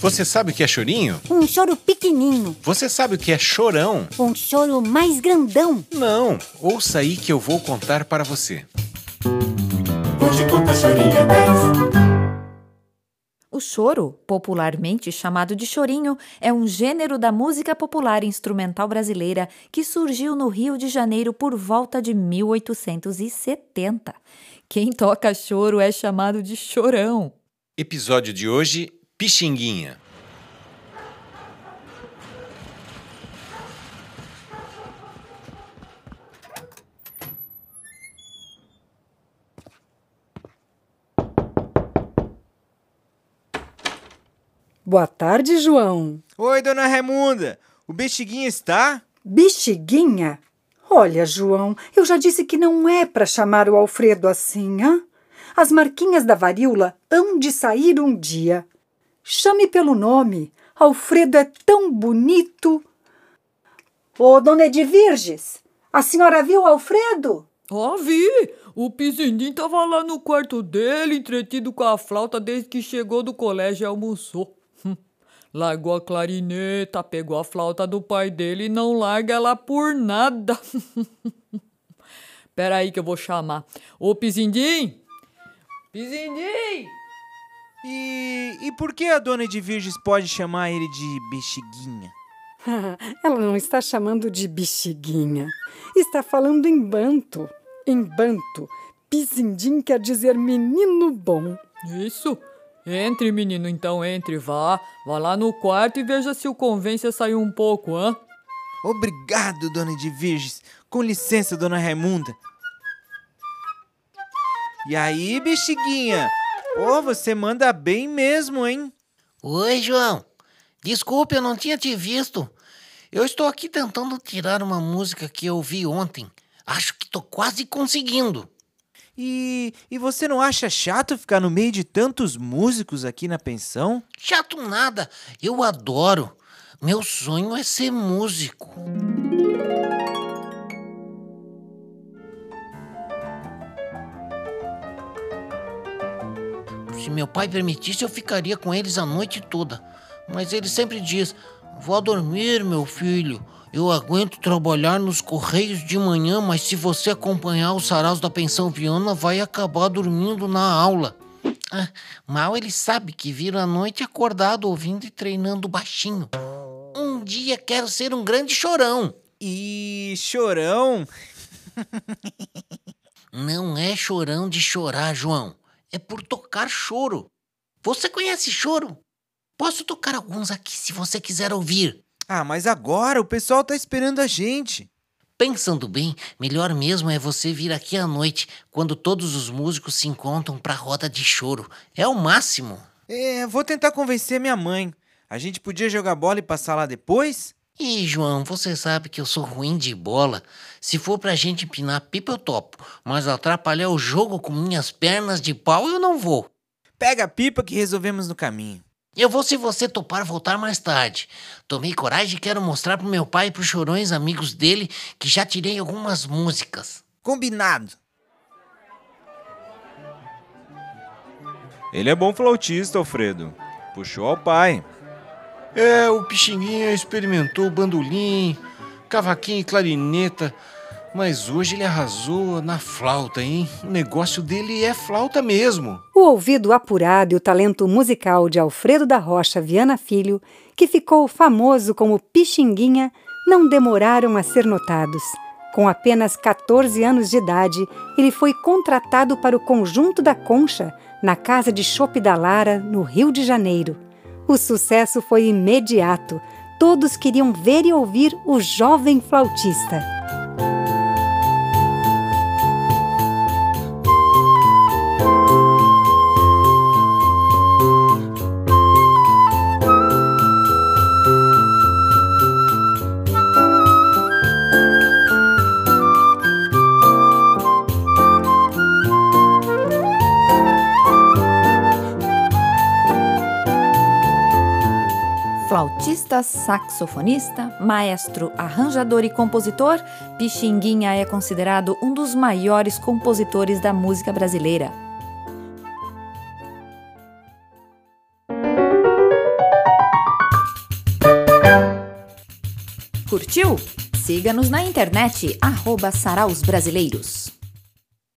Você sabe o que é chorinho? Um choro pequenininho. Você sabe o que é chorão? Um choro mais grandão. Não, ouça aí que eu vou contar para você. Hoje conta chorinho 10. O choro, popularmente chamado de chorinho, é um gênero da música popular instrumental brasileira que surgiu no Rio de Janeiro por volta de 1870. Quem toca choro é chamado de chorão. Episódio de hoje: Pixinguinha. Boa tarde, João. Oi, dona Raimunda. O Bexiguinha está? Bexiguinha? Olha, João, eu já disse que não é para chamar o Alfredo assim, hã? As marquinhas da varíola hão de sair um dia. Chame pelo nome. Alfredo é tão bonito. Ô, dona Edvirges, a senhora viu Alfredo? Ah, vi! O Pizindim tava lá no quarto dele, entretido com a flauta desde que chegou do colégio e almoçou. Hum. Largou a clarineta, pegou a flauta do pai dele e não larga ela por nada. Pera aí que eu vou chamar. Ô, Pizindim! Pizindim! E, e por que a dona Edvirges pode chamar ele de Bexiguinha? Ela não está chamando de bexiguinha. Está falando em banto. Em banto, pizindim quer dizer menino bom. Isso! Entre, menino, então entre, vá. Vá lá no quarto e veja se o convence a sair um pouco, hã? Obrigado, dona Edvirges. Com licença, dona Raimunda. E aí, Bexiguinha? Oh, você manda bem mesmo, hein? Oi, João. Desculpe, eu não tinha te visto. Eu estou aqui tentando tirar uma música que eu ouvi ontem. Acho que estou quase conseguindo. E, e você não acha chato ficar no meio de tantos músicos aqui na pensão? Chato nada. Eu adoro. Meu sonho é ser músico. Se meu pai permitisse, eu ficaria com eles a noite toda. Mas ele sempre diz: Vou dormir, meu filho. Eu aguento trabalhar nos correios de manhã, mas se você acompanhar os saraus da pensão Viana, vai acabar dormindo na aula. Ah, mal ele sabe que vira a noite acordado ouvindo e treinando baixinho. Um dia quero ser um grande chorão. E chorão? Não é chorão de chorar, João. É por tocar choro. Você conhece choro? Posso tocar alguns aqui se você quiser ouvir. Ah, mas agora o pessoal tá esperando a gente. Pensando bem, melhor mesmo é você vir aqui à noite, quando todos os músicos se encontram pra roda de choro. É o máximo. É, vou tentar convencer minha mãe. A gente podia jogar bola e passar lá depois? Ih, João, você sabe que eu sou ruim de bola. Se for pra gente empinar pipa, eu topo. Mas atrapalhar o jogo com minhas pernas de pau, eu não vou. Pega a pipa que resolvemos no caminho. Eu vou se você topar voltar mais tarde. Tomei coragem e quero mostrar pro meu pai e pros chorões amigos dele que já tirei algumas músicas. Combinado. Ele é bom flautista, Alfredo. Puxou ao pai. É, o Pixinguinha experimentou bandolim, cavaquinho e clarineta, mas hoje ele arrasou na flauta, hein? O negócio dele é flauta mesmo. O ouvido apurado e o talento musical de Alfredo da Rocha Viana Filho, que ficou famoso como Pixinguinha, não demoraram a ser notados. Com apenas 14 anos de idade, ele foi contratado para o Conjunto da Concha, na Casa de Chope da Lara, no Rio de Janeiro. O sucesso foi imediato. Todos queriam ver e ouvir o jovem flautista. Artista saxofonista, maestro, arranjador e compositor, Pixinguinha é considerado um dos maiores compositores da música brasileira. Curtiu? Siga-nos na internet, arroba sarausbrasileiros.